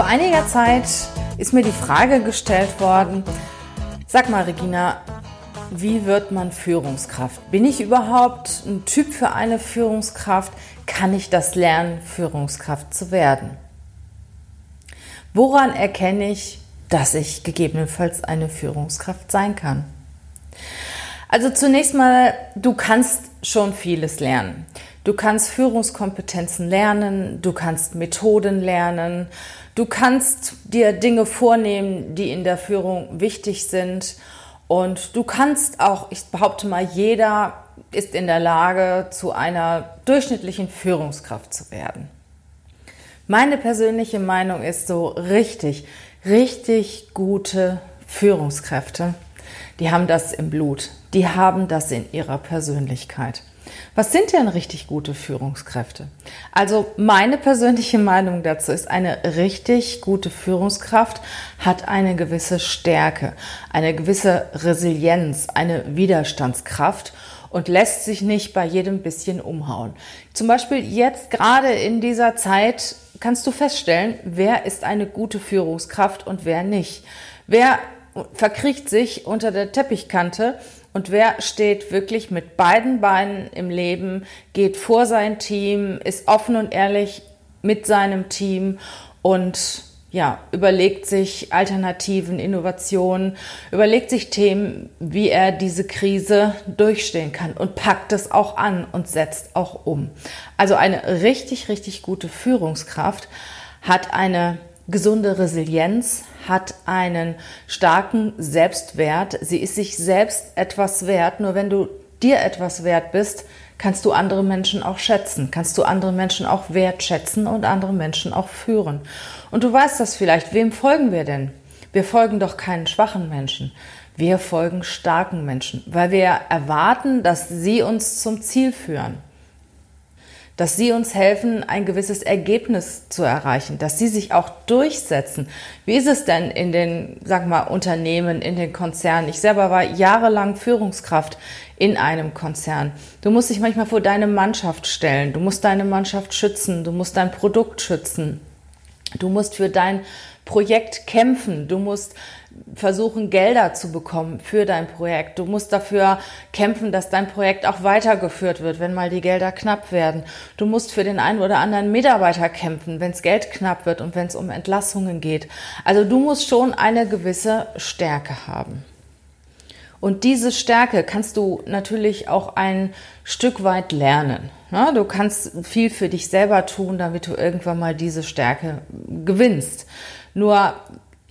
Vor einiger Zeit ist mir die Frage gestellt worden, sag mal Regina, wie wird man Führungskraft? Bin ich überhaupt ein Typ für eine Führungskraft? Kann ich das lernen, Führungskraft zu werden? Woran erkenne ich, dass ich gegebenenfalls eine Führungskraft sein kann? Also zunächst mal, du kannst schon vieles lernen. Du kannst Führungskompetenzen lernen, du kannst Methoden lernen, du kannst dir Dinge vornehmen, die in der Führung wichtig sind und du kannst auch, ich behaupte mal, jeder ist in der Lage, zu einer durchschnittlichen Führungskraft zu werden. Meine persönliche Meinung ist so richtig, richtig gute Führungskräfte, die haben das im Blut, die haben das in ihrer Persönlichkeit. Was sind denn richtig gute Führungskräfte? Also meine persönliche Meinung dazu ist, eine richtig gute Führungskraft hat eine gewisse Stärke, eine gewisse Resilienz, eine Widerstandskraft und lässt sich nicht bei jedem bisschen umhauen. Zum Beispiel jetzt gerade in dieser Zeit kannst du feststellen, wer ist eine gute Führungskraft und wer nicht. Wer verkriecht sich unter der Teppichkante und wer steht wirklich mit beiden Beinen im Leben, geht vor sein Team, ist offen und ehrlich mit seinem Team und ja, überlegt sich Alternativen, Innovationen, überlegt sich Themen, wie er diese Krise durchstehen kann und packt es auch an und setzt auch um. Also eine richtig, richtig gute Führungskraft hat eine gesunde Resilienz, hat einen starken Selbstwert. Sie ist sich selbst etwas wert. Nur wenn du dir etwas wert bist, kannst du andere Menschen auch schätzen, kannst du andere Menschen auch wertschätzen und andere Menschen auch führen. Und du weißt das vielleicht, wem folgen wir denn? Wir folgen doch keinen schwachen Menschen. Wir folgen starken Menschen, weil wir erwarten, dass sie uns zum Ziel führen dass sie uns helfen, ein gewisses Ergebnis zu erreichen, dass sie sich auch durchsetzen. Wie ist es denn in den, sag mal, Unternehmen, in den Konzernen? Ich selber war jahrelang Führungskraft in einem Konzern. Du musst dich manchmal vor deine Mannschaft stellen. Du musst deine Mannschaft schützen. Du musst dein Produkt schützen. Du musst für dein Projekt kämpfen. Du musst versuchen, Gelder zu bekommen für dein Projekt. Du musst dafür kämpfen, dass dein Projekt auch weitergeführt wird, wenn mal die Gelder knapp werden. Du musst für den einen oder anderen Mitarbeiter kämpfen, wenn es Geld knapp wird und wenn es um Entlassungen geht. Also du musst schon eine gewisse Stärke haben. Und diese Stärke kannst du natürlich auch ein Stück weit lernen. Du kannst viel für dich selber tun, damit du irgendwann mal diese Stärke gewinnst. Nur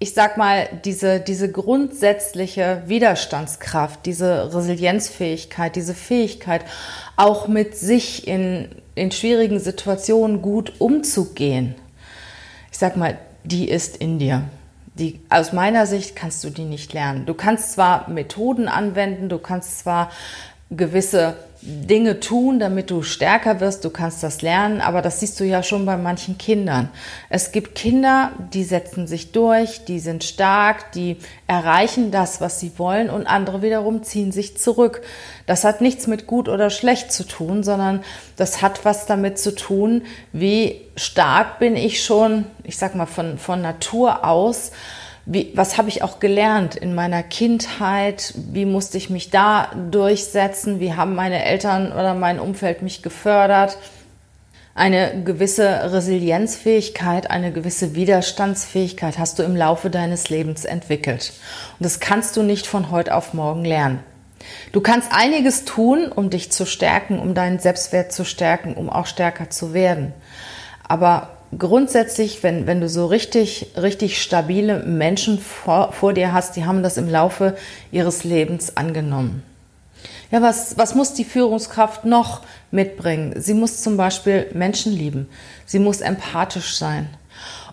ich sag mal, diese, diese grundsätzliche Widerstandskraft, diese Resilienzfähigkeit, diese Fähigkeit, auch mit sich in, in schwierigen Situationen gut umzugehen, ich sag mal, die ist in dir. Die, aus meiner Sicht kannst du die nicht lernen. Du kannst zwar Methoden anwenden, du kannst zwar gewisse Dinge tun, damit du stärker wirst. Du kannst das lernen, aber das siehst du ja schon bei manchen Kindern. Es gibt Kinder, die setzen sich durch, die sind stark, die erreichen das, was sie wollen und andere wiederum ziehen sich zurück. Das hat nichts mit gut oder schlecht zu tun, sondern das hat was damit zu tun, wie stark bin ich schon, ich sag mal von, von Natur aus, wie, was habe ich auch gelernt in meiner Kindheit? Wie musste ich mich da durchsetzen? Wie haben meine Eltern oder mein Umfeld mich gefördert? Eine gewisse Resilienzfähigkeit, eine gewisse Widerstandsfähigkeit hast du im Laufe deines Lebens entwickelt. Und das kannst du nicht von heute auf morgen lernen. Du kannst einiges tun, um dich zu stärken, um deinen Selbstwert zu stärken, um auch stärker zu werden. Aber grundsätzlich, wenn, wenn du so richtig, richtig stabile Menschen vor, vor dir hast, die haben das im Laufe ihres Lebens angenommen. Ja, was, was muss die Führungskraft noch mitbringen? Sie muss zum Beispiel Menschen lieben. Sie muss empathisch sein.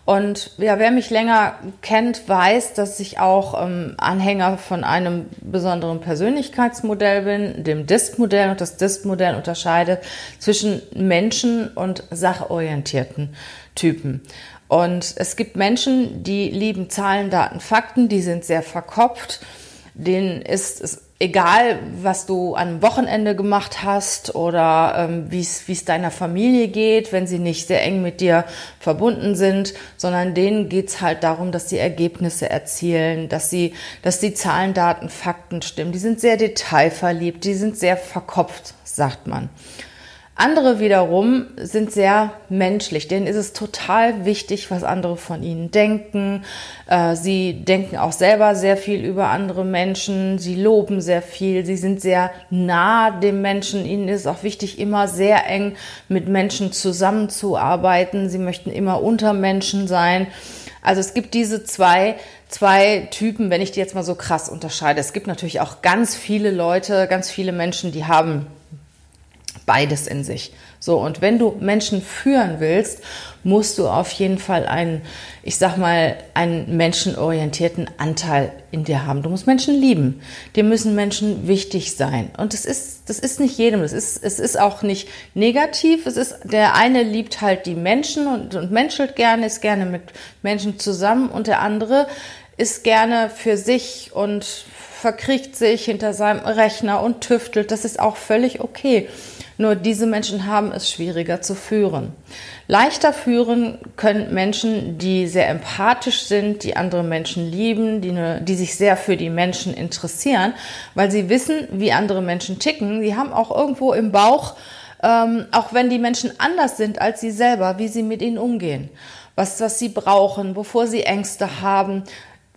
Und ja, wer mich länger kennt, weiß, dass ich auch ähm, Anhänger von einem besonderen Persönlichkeitsmodell bin, dem DISC-Modell. Und das DISC-Modell unterscheidet zwischen Menschen und sachorientierten Typen. Und es gibt Menschen, die lieben Zahlen, Daten, Fakten, die sind sehr verkopft. Denen ist es egal, was du am Wochenende gemacht hast oder ähm, wie es deiner Familie geht, wenn sie nicht sehr eng mit dir verbunden sind, sondern denen geht's halt darum, dass sie Ergebnisse erzielen, dass sie, dass die Zahlen, Daten, Fakten stimmen. Die sind sehr detailverliebt, die sind sehr verkopft, sagt man. Andere wiederum sind sehr menschlich, denen ist es total wichtig, was andere von ihnen denken. Äh, sie denken auch selber sehr viel über andere Menschen, sie loben sehr viel, sie sind sehr nah dem Menschen. Ihnen ist auch wichtig, immer sehr eng mit Menschen zusammenzuarbeiten. Sie möchten immer unter Menschen sein. Also es gibt diese zwei, zwei Typen, wenn ich die jetzt mal so krass unterscheide. Es gibt natürlich auch ganz viele Leute, ganz viele Menschen, die haben beides in sich. So, und wenn du Menschen führen willst, musst du auf jeden Fall einen, ich sag mal, einen menschenorientierten Anteil in dir haben. Du musst Menschen lieben. Dir müssen Menschen wichtig sein. Und das ist, das ist nicht jedem. Das ist, es ist auch nicht negativ. Es ist, der eine liebt halt die Menschen und, und menschelt gerne, ist gerne mit Menschen zusammen und der andere ist gerne für sich und verkriecht sich hinter seinem Rechner und tüftelt. Das ist auch völlig okay. Nur diese Menschen haben es schwieriger zu führen. Leichter führen können Menschen, die sehr empathisch sind, die andere Menschen lieben, die, ne, die sich sehr für die Menschen interessieren, weil sie wissen, wie andere Menschen ticken. Sie haben auch irgendwo im Bauch, ähm, auch wenn die Menschen anders sind als sie selber, wie sie mit ihnen umgehen, was, was sie brauchen, wovor sie Ängste haben,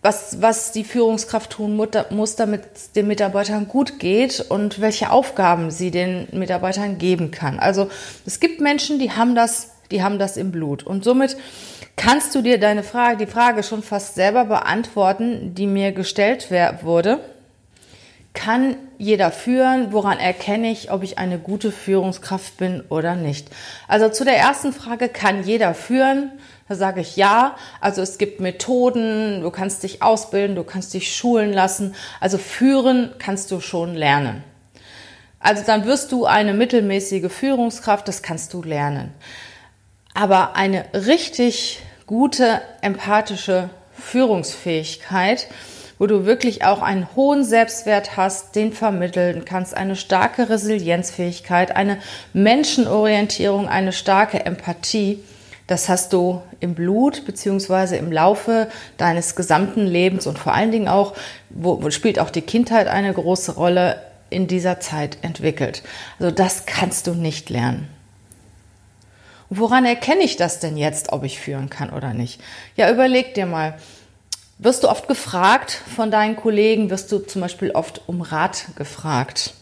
was, was die Führungskraft tun muss, damit es den Mitarbeitern gut geht und welche Aufgaben sie den Mitarbeitern geben kann. Also es gibt Menschen, die haben das, die haben das im Blut. Und somit kannst du dir deine Frage, die Frage schon fast selber beantworten, die mir gestellt wurde. Kann jeder führen? Woran erkenne ich, ob ich eine gute Führungskraft bin oder nicht? Also zu der ersten Frage, kann jeder führen? Da sage ich ja. Also es gibt Methoden, du kannst dich ausbilden, du kannst dich schulen lassen. Also führen kannst du schon lernen. Also dann wirst du eine mittelmäßige Führungskraft, das kannst du lernen. Aber eine richtig gute empathische Führungsfähigkeit, wo du wirklich auch einen hohen Selbstwert hast, den vermitteln kannst, eine starke Resilienzfähigkeit, eine Menschenorientierung, eine starke Empathie, das hast du im Blut beziehungsweise im Laufe deines gesamten Lebens und vor allen Dingen auch, wo, wo spielt auch die Kindheit eine große Rolle, in dieser Zeit entwickelt. Also das kannst du nicht lernen. woran erkenne ich das denn jetzt, ob ich führen kann oder nicht? Ja, überleg dir mal. Wirst du oft gefragt von deinen Kollegen, wirst du zum Beispiel oft um Rat gefragt?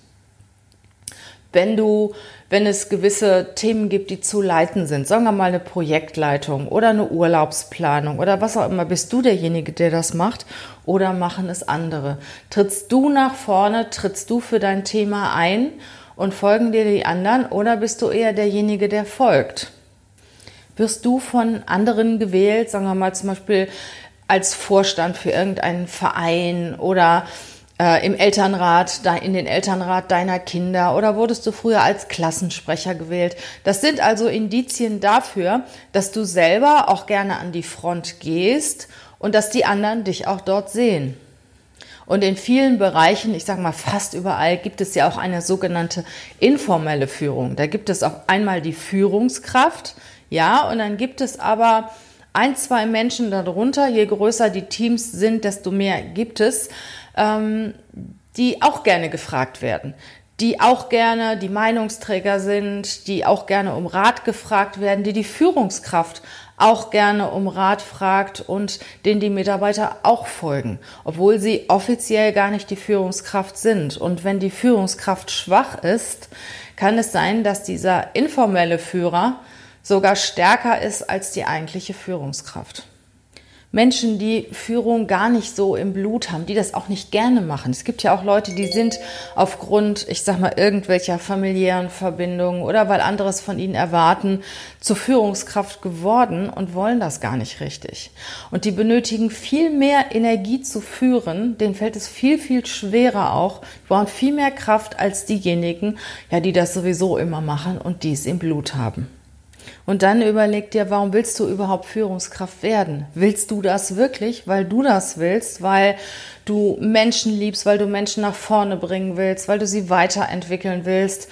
Wenn du wenn es gewisse Themen gibt, die zu leiten sind. Sagen wir mal eine Projektleitung oder eine Urlaubsplanung oder was auch immer. Bist du derjenige, der das macht oder machen es andere? Trittst du nach vorne, trittst du für dein Thema ein und folgen dir die anderen oder bist du eher derjenige, der folgt? Wirst du von anderen gewählt, sagen wir mal zum Beispiel als Vorstand für irgendeinen Verein oder äh, im Elternrat, in den Elternrat deiner Kinder oder wurdest du früher als Klassensprecher gewählt? Das sind also Indizien dafür, dass du selber auch gerne an die Front gehst und dass die anderen dich auch dort sehen. Und in vielen Bereichen, ich sage mal fast überall, gibt es ja auch eine sogenannte informelle Führung. Da gibt es auch einmal die Führungskraft, ja, und dann gibt es aber ein, zwei Menschen darunter. Je größer die Teams sind, desto mehr gibt es ähm, die auch gerne gefragt werden, die auch gerne die Meinungsträger sind, die auch gerne um Rat gefragt werden, die die Führungskraft auch gerne um Rat fragt und denen die Mitarbeiter auch folgen, obwohl sie offiziell gar nicht die Führungskraft sind. Und wenn die Führungskraft schwach ist, kann es sein, dass dieser informelle Führer sogar stärker ist als die eigentliche Führungskraft. Menschen, die Führung gar nicht so im Blut haben, die das auch nicht gerne machen. Es gibt ja auch Leute, die sind aufgrund, ich sag mal, irgendwelcher familiären Verbindungen oder weil anderes von ihnen erwarten, zur Führungskraft geworden und wollen das gar nicht richtig. Und die benötigen viel mehr Energie zu führen, denen fällt es viel, viel schwerer auch, die brauchen viel mehr Kraft als diejenigen, ja, die das sowieso immer machen und die es im Blut haben. Und dann überleg dir, warum willst du überhaupt Führungskraft werden? Willst du das wirklich, weil du das willst, weil du Menschen liebst, weil du Menschen nach vorne bringen willst, weil du sie weiterentwickeln willst?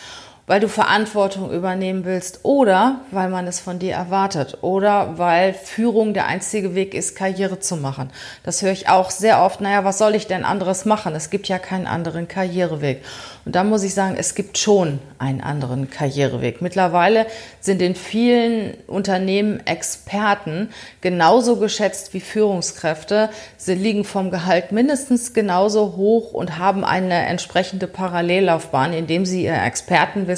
Weil du Verantwortung übernehmen willst oder weil man es von dir erwartet oder weil Führung der einzige Weg ist, Karriere zu machen. Das höre ich auch sehr oft. Naja, was soll ich denn anderes machen? Es gibt ja keinen anderen Karriereweg. Und da muss ich sagen, es gibt schon einen anderen Karriereweg. Mittlerweile sind in vielen Unternehmen Experten genauso geschätzt wie Führungskräfte. Sie liegen vom Gehalt mindestens genauso hoch und haben eine entsprechende Parallellaufbahn, indem sie ihr Expertenwissen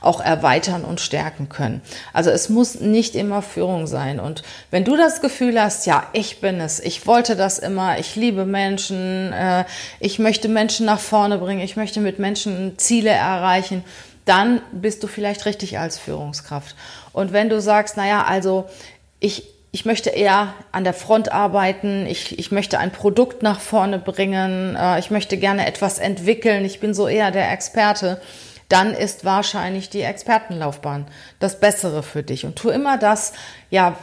auch erweitern und stärken können. Also es muss nicht immer Führung sein. Und wenn du das Gefühl hast, ja, ich bin es, ich wollte das immer, ich liebe Menschen, äh, ich möchte Menschen nach vorne bringen, ich möchte mit Menschen Ziele erreichen, dann bist du vielleicht richtig als Führungskraft. Und wenn du sagst, naja, also ich, ich möchte eher an der Front arbeiten, ich, ich möchte ein Produkt nach vorne bringen, äh, ich möchte gerne etwas entwickeln, ich bin so eher der Experte, dann ist wahrscheinlich die Expertenlaufbahn das Bessere für dich. Und tu immer das, ja,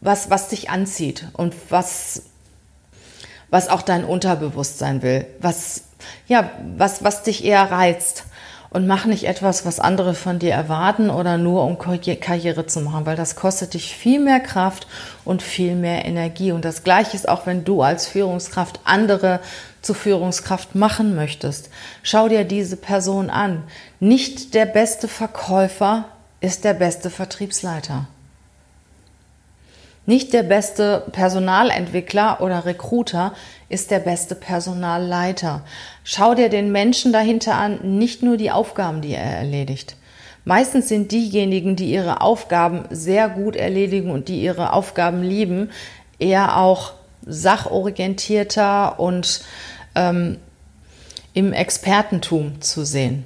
was, was dich anzieht und was, was auch dein Unterbewusstsein will, was, ja, was, was dich eher reizt und mach nicht etwas, was andere von dir erwarten oder nur um Karriere zu machen, weil das kostet dich viel mehr Kraft und viel mehr Energie. Und das Gleiche ist auch, wenn du als Führungskraft andere zur Führungskraft machen möchtest. Schau dir diese Person an. Nicht der beste Verkäufer ist der beste Vertriebsleiter. Nicht der beste Personalentwickler oder Recruiter ist der beste Personalleiter. Schau dir den Menschen dahinter an, nicht nur die Aufgaben, die er erledigt. Meistens sind diejenigen, die ihre Aufgaben sehr gut erledigen und die ihre Aufgaben lieben, eher auch sachorientierter und ähm, im Expertentum zu sehen.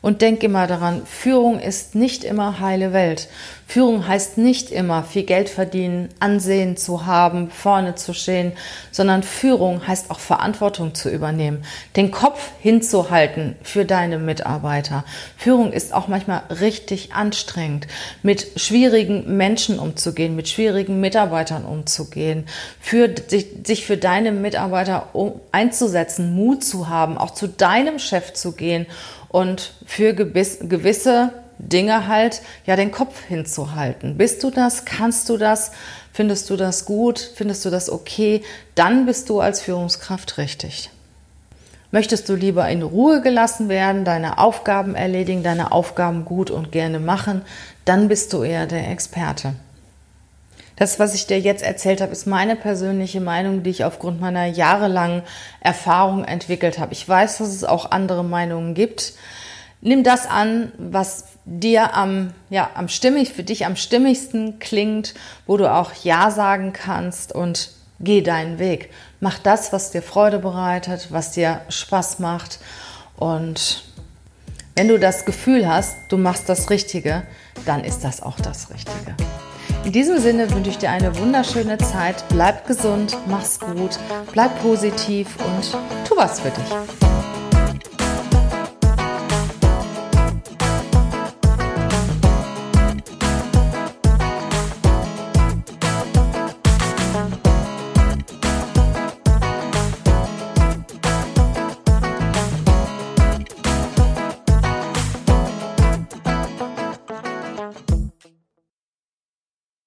Und denk immer daran, Führung ist nicht immer heile Welt. Führung heißt nicht immer viel Geld verdienen, Ansehen zu haben, vorne zu stehen, sondern Führung heißt auch Verantwortung zu übernehmen, den Kopf hinzuhalten für deine Mitarbeiter. Führung ist auch manchmal richtig anstrengend, mit schwierigen Menschen umzugehen, mit schwierigen Mitarbeitern umzugehen, für sich, sich für deine Mitarbeiter einzusetzen, Mut zu haben, auch zu deinem Chef zu gehen und für gewisse Dinge halt ja den Kopf hinzuhalten. Bist du das? Kannst du das? Findest du das gut? Findest du das okay? Dann bist du als Führungskraft richtig. Möchtest du lieber in Ruhe gelassen werden, deine Aufgaben erledigen, deine Aufgaben gut und gerne machen, dann bist du eher der Experte. Das, was ich dir jetzt erzählt habe, ist meine persönliche Meinung, die ich aufgrund meiner jahrelangen Erfahrung entwickelt habe. Ich weiß, dass es auch andere Meinungen gibt. Nimm das an, was dir am, ja, am stimmig, für dich am stimmigsten klingt, wo du auch Ja sagen kannst und geh deinen Weg. Mach das, was dir Freude bereitet, was dir Spaß macht. Und wenn du das Gefühl hast, du machst das Richtige, dann ist das auch das Richtige. In diesem Sinne wünsche ich dir eine wunderschöne Zeit. Bleib gesund, mach's gut, bleib positiv und tu was für dich.